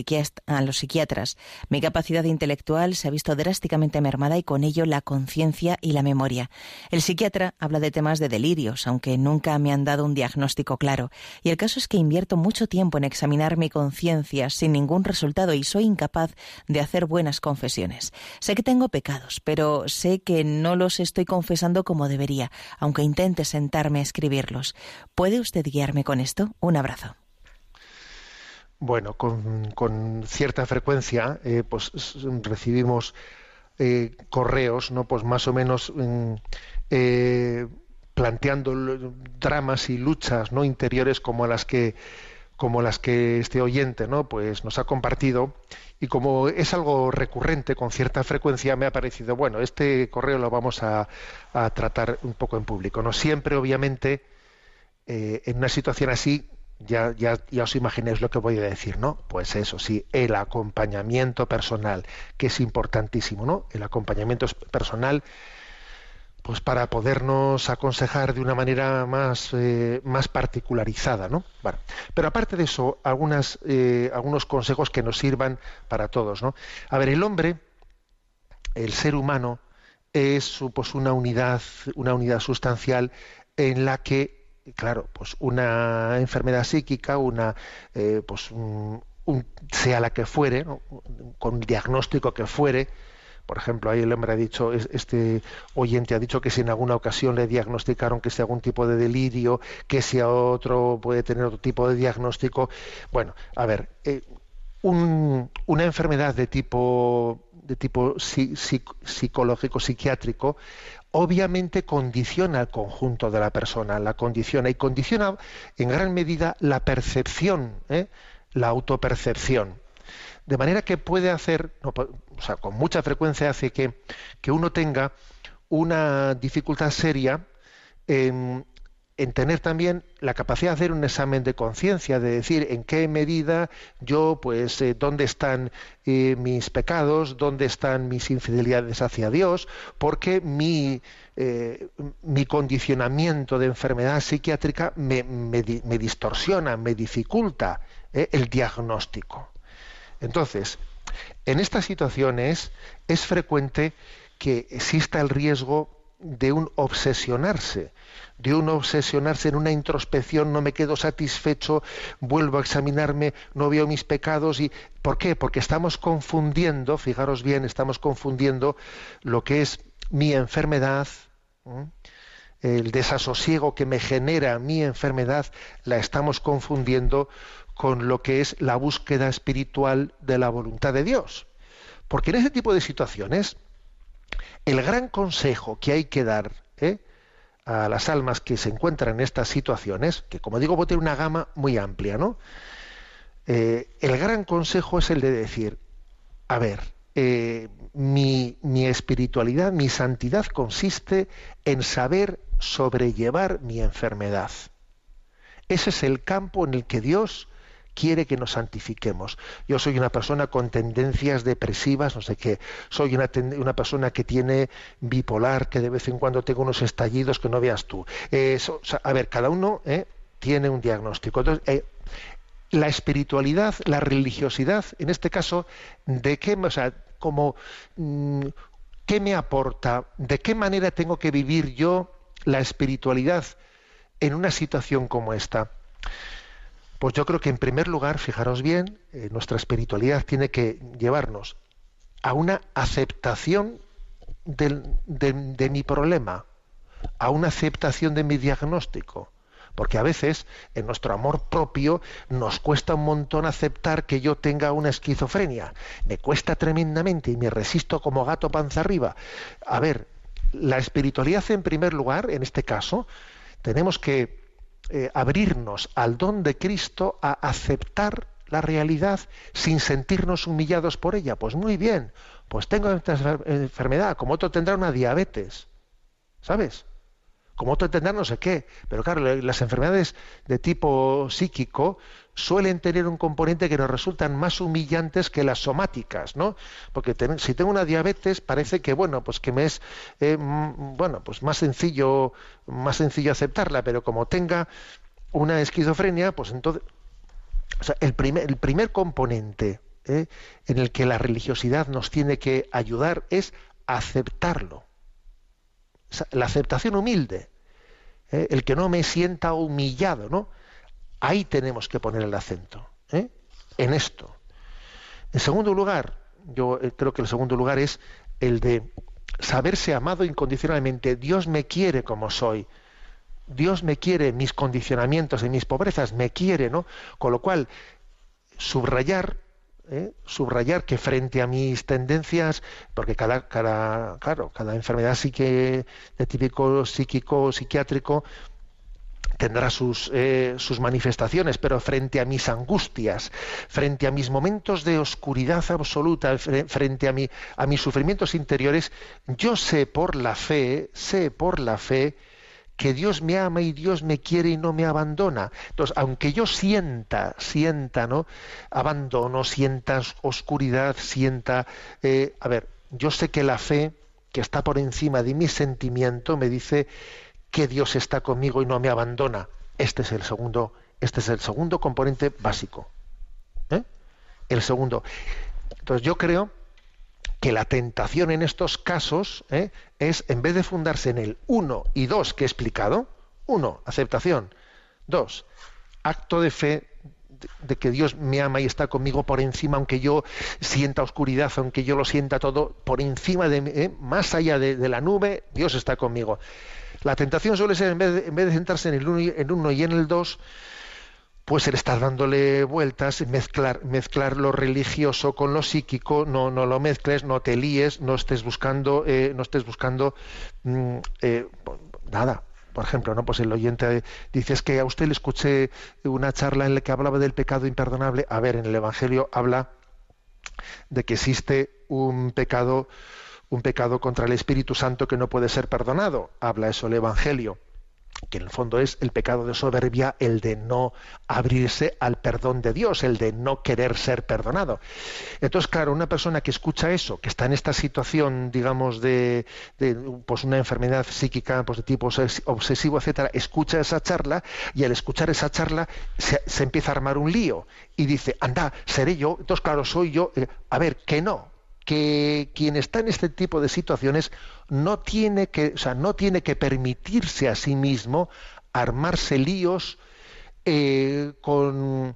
a los psiquiatras. Mi capacidad intelectual se ha visto drásticamente mermada y con ello la conciencia y la memoria. El psiquiatra habla de temas de delirios, aunque nunca me han dado un diagnóstico claro. Y el caso es que invierto mucho tiempo en examinar mi conciencia sin ningún resultado y soy incapaz de hacer buenas confesiones. Sé que tengo pecados, pero sé que no los estoy confesando como debería, aunque intente sentarme a escribirlos. ¿Puede usted guiarme con esto? Un abrazo. Bueno, con, cierta frecuencia eh, pues recibimos eh, correos, ¿no? Pues más o menos eh, planteando dramas y luchas no interiores como las que como las que este oyente no pues nos ha compartido y como es algo recurrente con cierta frecuencia me ha parecido bueno este correo lo vamos a, a tratar un poco en público no siempre obviamente eh, en una situación así ya, ya, ya os imaginéis lo que voy a decir, ¿no? Pues eso, sí, el acompañamiento personal, que es importantísimo, ¿no? El acompañamiento personal pues para podernos aconsejar de una manera más, eh, más particularizada, ¿no? Pero aparte de eso, algunas, eh, algunos consejos que nos sirvan para todos, ¿no? A ver, el hombre, el ser humano, es pues una unidad, una unidad sustancial en la que claro, pues una enfermedad psíquica, una, eh, pues un- sea la que fuere, ¿no? con el diagnóstico que fuere, por ejemplo, ahí el hombre ha dicho, es- este oyente ha dicho que si en alguna ocasión le diagnosticaron que sea algún tipo de delirio, que si a otro puede tener otro tipo de diagnóstico. Bueno, a ver, eh, un- una enfermedad de tipo de tipo psi- psic- psicológico psiquiátrico obviamente condiciona al conjunto de la persona la condiciona y condiciona en gran medida la percepción ¿eh? la autopercepción de manera que puede hacer no, o sea con mucha frecuencia hace que, que uno tenga una dificultad seria en, en tener también la capacidad de hacer un examen de conciencia, de decir en qué medida yo, pues, eh, dónde están eh, mis pecados, dónde están mis infidelidades hacia Dios, porque mi, eh, mi condicionamiento de enfermedad psiquiátrica me, me di- me distorsiona, me dificulta el diagnóstico. Entonces, en estas situaciones es frecuente que exista el riesgo de un obsesionarse, de un obsesionarse en una introspección, no me quedo satisfecho, vuelvo a examinarme, no veo mis pecados y ¿por qué? Porque estamos confundiendo, fijaros bien, estamos confundiendo lo que es mi enfermedad, el desasosiego que me genera mi enfermedad, la estamos confundiendo con lo que es la búsqueda espiritual de la voluntad de Dios. Porque en ese tipo de situaciones, el gran consejo que hay que dar ¿eh? a las almas que se encuentran en estas situaciones, que como digo, puede tener una gama muy amplia, ¿no? Eh, el gran consejo es el de decir, a ver, eh, mi espiritualidad, mi santidad consiste en saber sobrellevar mi enfermedad. Ese es el campo en el que Dios quiere que nos santifiquemos. Yo soy una persona con tendencias depresivas, no sé qué. Soy una, persona que tiene bipolar, que de vez en cuando tengo unos estallidos que no veas tú. A ver, cada uno eh, tiene un diagnóstico. Entonces, eh, la espiritualidad, la religiosidad, en este caso, ¿de qué, o sea, como, mm, qué me aporta? ¿De qué manera tengo que vivir yo la espiritualidad en una situación como esta? Pues yo creo que en primer lugar, fijaros bien, eh, nuestra espiritualidad tiene que llevarnos a una aceptación del- de, de mi problema, a una aceptación de mi diagnóstico. Porque a veces en nuestro amor propio nos cuesta un montón aceptar que yo tenga una esquizofrenia. Me cuesta tremendamente y me resisto como gato panza arriba. A ver, la espiritualidad en primer lugar, en este caso, tenemos que eh, abrirnos al don de Cristo a aceptar la realidad sin sentirnos humillados por ella. Pues muy bien, pues tengo esta enfer- enfermedad, como otro tendrá una diabetes, ¿sabes? Como otro tendrá no sé qué. Pero claro, las enfermedades de tipo psíquico suelen tener un componente que nos resultan más humillantes que las somáticas, ¿no? Porque si tengo una diabetes parece que bueno, pues que me es eh, bueno, pues más sencillo, más sencillo aceptarla, pero como tenga una esquizofrenia, pues entonces o sea, el primer, el primer componente ¿eh? en el que la religiosidad nos tiene que ayudar es aceptarlo. La aceptación humilde, ¿eh? el que no me sienta humillado, ¿no? Ahí tenemos que poner el acento, ¿eh? en esto. En segundo lugar, yo eh, creo que el segundo lugar es el de saberse amado incondicionalmente. Dios me quiere como soy. Dios me quiere mis condicionamientos, en mis pobrezas, me quiere, ¿no? Con lo cual, subrayar, ¿eh? subrayar que frente a mis tendencias, porque cada, cada, claro, cada enfermedad psique, de típico psíquico, psiquiátrico, tendrá sus, eh, sus manifestaciones, pero frente a mis angustias, frente a mis momentos de oscuridad absoluta, fre- frente a, mi, a mis sufrimientos interiores, yo sé por la fe, sé por la fe, que Dios me ama y Dios me quiere y no me abandona. Entonces, aunque yo sienta, sienta, ¿no? Abandono, sienta oscuridad, sienta, eh, a ver, yo sé que la fe que está por encima de mi sentimiento me dice que Dios está conmigo y no me abandona. Este es el segundo, este es el segundo componente básico. ¿eh? El segundo. Entonces yo creo que la tentación en estos casos ¿eh? es, en vez de fundarse en el uno y dos que he explicado, Uno, aceptación. Dos, acto de fe de- que Dios me ama y está conmigo por encima, aunque yo sienta oscuridad, aunque yo lo sienta todo, por encima de mí, ¿eh? más allá de la nube, Dios está conmigo. La tentación suele ser, en vez de, en vez de en el uno y, en uno y en el dos, pues el estar dándole vueltas, mezclar, mezclar lo religioso con lo psíquico, no, no lo mezcles, no te líes, no estés buscando, eh, no estés buscando mm, eh, nada. Por ejemplo, ¿no? Pues el oyente dice es que a usted le escuché una charla en la que hablaba del pecado imperdonable. A ver, en el Evangelio habla de que existe un pecado, un pecado contra el Espíritu Santo que no puede ser perdonado. Habla eso el Evangelio que en el fondo es el pecado de soberbia, el de no abrirse al perdón de Dios, el de no querer ser perdonado. Entonces, claro, una persona que escucha eso, que está en esta situación, digamos, de, pues una enfermedad psíquica pues de tipo obses- obsesivo, etcétera, escucha esa charla y al escuchar esa charla se, se empieza a armar un lío y dice, anda, seré yo, entonces claro, soy yo. Eh, A ver, que no, que quien está en este tipo de situaciones no tiene que, o sea, no tiene que permitirse a sí mismo armarse líos eh, con,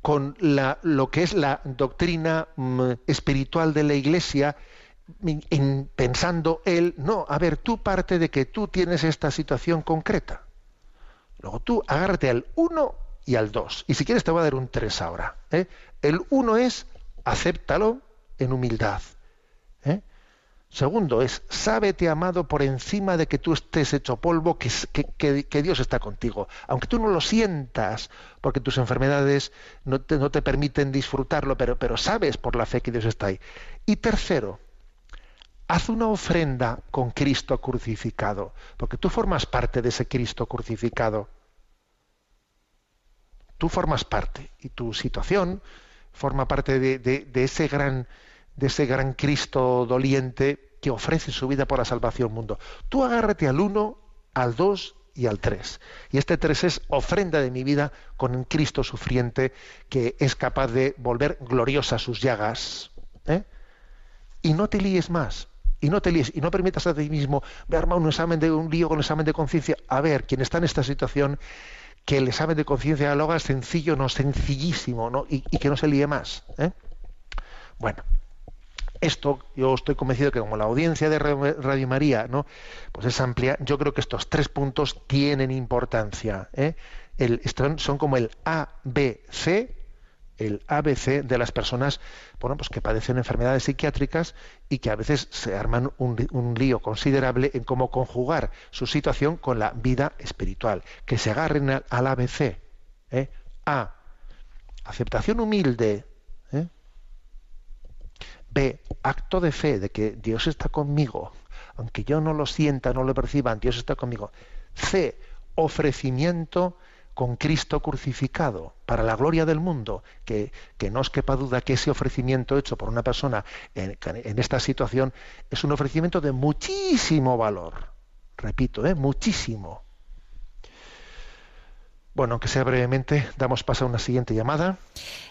con la, lo que es la doctrina mm, espiritual de la Iglesia, en- en- pensando él, no, a ver, tú parte de que tú tienes esta situación concreta. Luego tú agárrate al 1 y al 2. Y si quieres te voy a dar un 3 ahora. ¿eh? El 1 es acéptalo en humildad. ¿eh? Segundo es, sábete amado por encima de que tú estés hecho polvo, que, Dios está contigo. Aunque tú no lo sientas, porque tus enfermedades no te, permiten disfrutarlo, pero, sabes por la fe que Dios está ahí. Y tercero, haz una ofrenda con Cristo crucificado, porque tú formas parte de ese Cristo crucificado. Tú formas parte y tu situación forma parte de ese gran de ese gran Cristo doliente que ofrece su vida por la salvación del mundo. Tú agárrate al uno, al dos y al tres. Y este tres es ofrenda de mi vida con un Cristo sufriente que es capaz de volver gloriosas sus llagas. ¿eh? y no te líes más. Y no te líes, y no permitas a ti mismo, ve armar un examen de un lío con un examen de conciencia. A ver, quien está en esta situación, que el examen de conciencia lo haga sencillo, no sencillísimo, ¿no? Y, y que no se líe más. ¿eh? Bueno, esto yo estoy convencido que como la audiencia de Ra- Radio María, ¿no? Pues es amplia. Yo creo que estos tres puntos tienen importancia. ¿eh? El, son como el ABC el ABC de las personas bueno, pues que padecen enfermedades psiquiátricas y que a veces se arman un, lío considerable en cómo conjugar su situación con la vida espiritual. Que se agarren al, al ABC. ¿eh? A. Aceptación humilde. B. Acto de fe de que Dios está conmigo. Aunque yo no lo sienta, no lo perciba, Dios está conmigo. C. Ofrecimiento con Cristo crucificado para la gloria del mundo. Que, que no os quepa duda que ese ofrecimiento hecho por una persona en, en esta situación es un ofrecimiento de muchísimo valor. Repito, ¿eh? muchísimo. Bueno, aunque sea brevemente, damos paso a una siguiente llamada.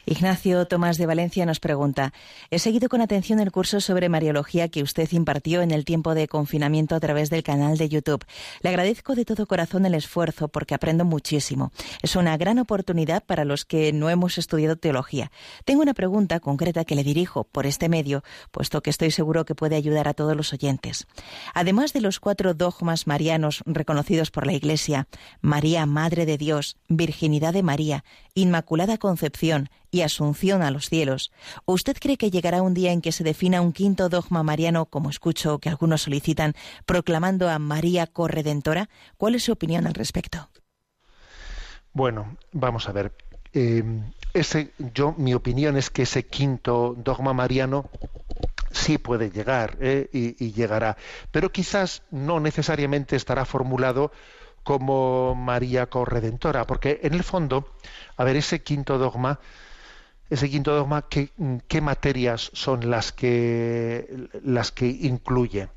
Ignacio Tomás de Valencia nos pregunta, he seguido con atención el curso sobre Mariología que usted impartió en el tiempo de confinamiento a través del canal de YouTube. Le agradezco de todo corazón el esfuerzo porque aprendo muchísimo. Es una gran oportunidad para los que no hemos estudiado teología. Tengo una pregunta concreta que le dirijo por este medio, puesto que estoy seguro que puede ayudar a todos los oyentes. Además de los cuatro dogmas marianos reconocidos por la Iglesia, María, Madre de Dios, Virginidad de María, Inmaculada Concepción y Asunción a los cielos, ¿usted cree que llegará un día en que se defina un quinto dogma mariano, como escucho que algunos solicitan, proclamando a María corredentora? ¿Cuál es su opinión al respecto? Bueno, vamos a ver. Eh, ese, yo, mi opinión es que ese quinto dogma mariano sí puede llegar ¿eh? y, y llegará, pero quizás no necesariamente estará formulado como María corredentora, porque en el fondo, a ver, ese quinto dogma, ese quinto dogma, ¿qué, materias son las que las que incluye?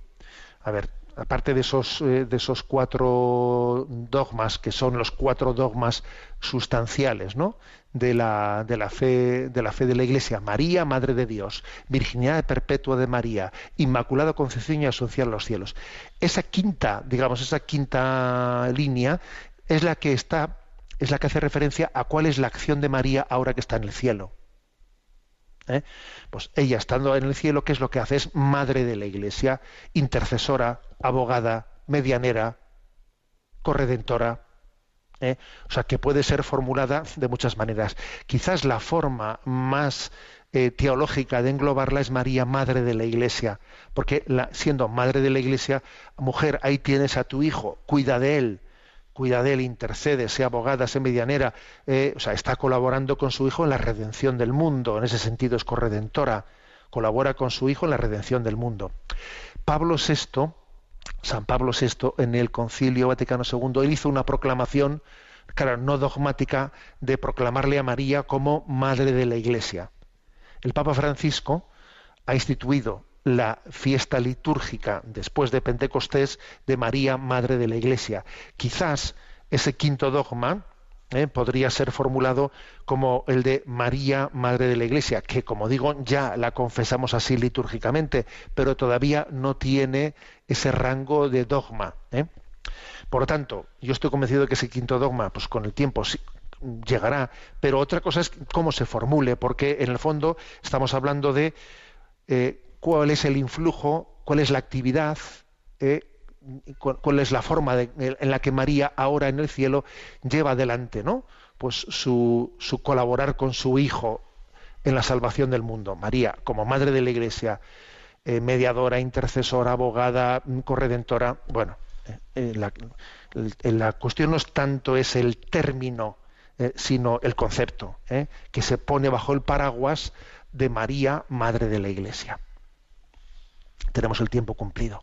A ver, aparte de esos, eh, de esos cuatro dogmas, que son los cuatro dogmas sustanciales, ¿no? De la, de la fe de la fe de la Iglesia, María, Madre de Dios, virginidad perpetua de María, Inmaculada Concepción y Asunción a los cielos. Esa quinta, digamos, esa quinta línea es la que está, es la que hace referencia a cuál es la acción de María ahora que está en el cielo. ¿eh? Pues ella estando en el cielo, ¿qué es lo que hace? Es madre de la iglesia, intercesora, abogada, medianera, corredentora. ¿Eh? O sea, que puede ser formulada de muchas maneras. Quizás la forma más eh, teológica de englobarla es María, madre de la iglesia, porque siendo madre de la iglesia, mujer, ahí tienes a tu hijo, cuida de él, cuida de él, intercede, sea abogada, sea medianera, eh, o sea, está colaborando con su hijo en la redención del mundo, en ese sentido es corredentora, colabora con su hijo en la redención del mundo. Pablo VI, San Pablo VI, en el Concilio Vaticano II, él hizo una proclamación, claro, no dogmática, de proclamarle a María como madre de la Iglesia. El Papa Francisco ha instituido la fiesta litúrgica después de Pentecostés de María, Madre de la Iglesia. Quizás ese quinto dogma eh, podría ser formulado como el de María, Madre de la Iglesia, que como digo ya la confesamos así litúrgicamente, pero todavía no tiene ese rango de dogma. eh. Por lo tanto, yo estoy convencido de que ese quinto dogma, pues con el tiempo llegará, pero otra cosa es cómo se formule, porque en el fondo estamos hablando de eh, cuál es el influjo, cuál es la actividad, eh, cuál, es la forma en la que María ahora en el cielo lleva adelante, ¿no? Pues su, colaborar con su hijo en la salvación del mundo. María, como madre de la Iglesia, eh, mediadora, intercesora, abogada, mm, corredentora. Bueno, eh, eh, la, cuestión no es tanto es el término, sino el concepto, que se pone bajo el paraguas de María, madre de la Iglesia tenemos el tiempo cumplido.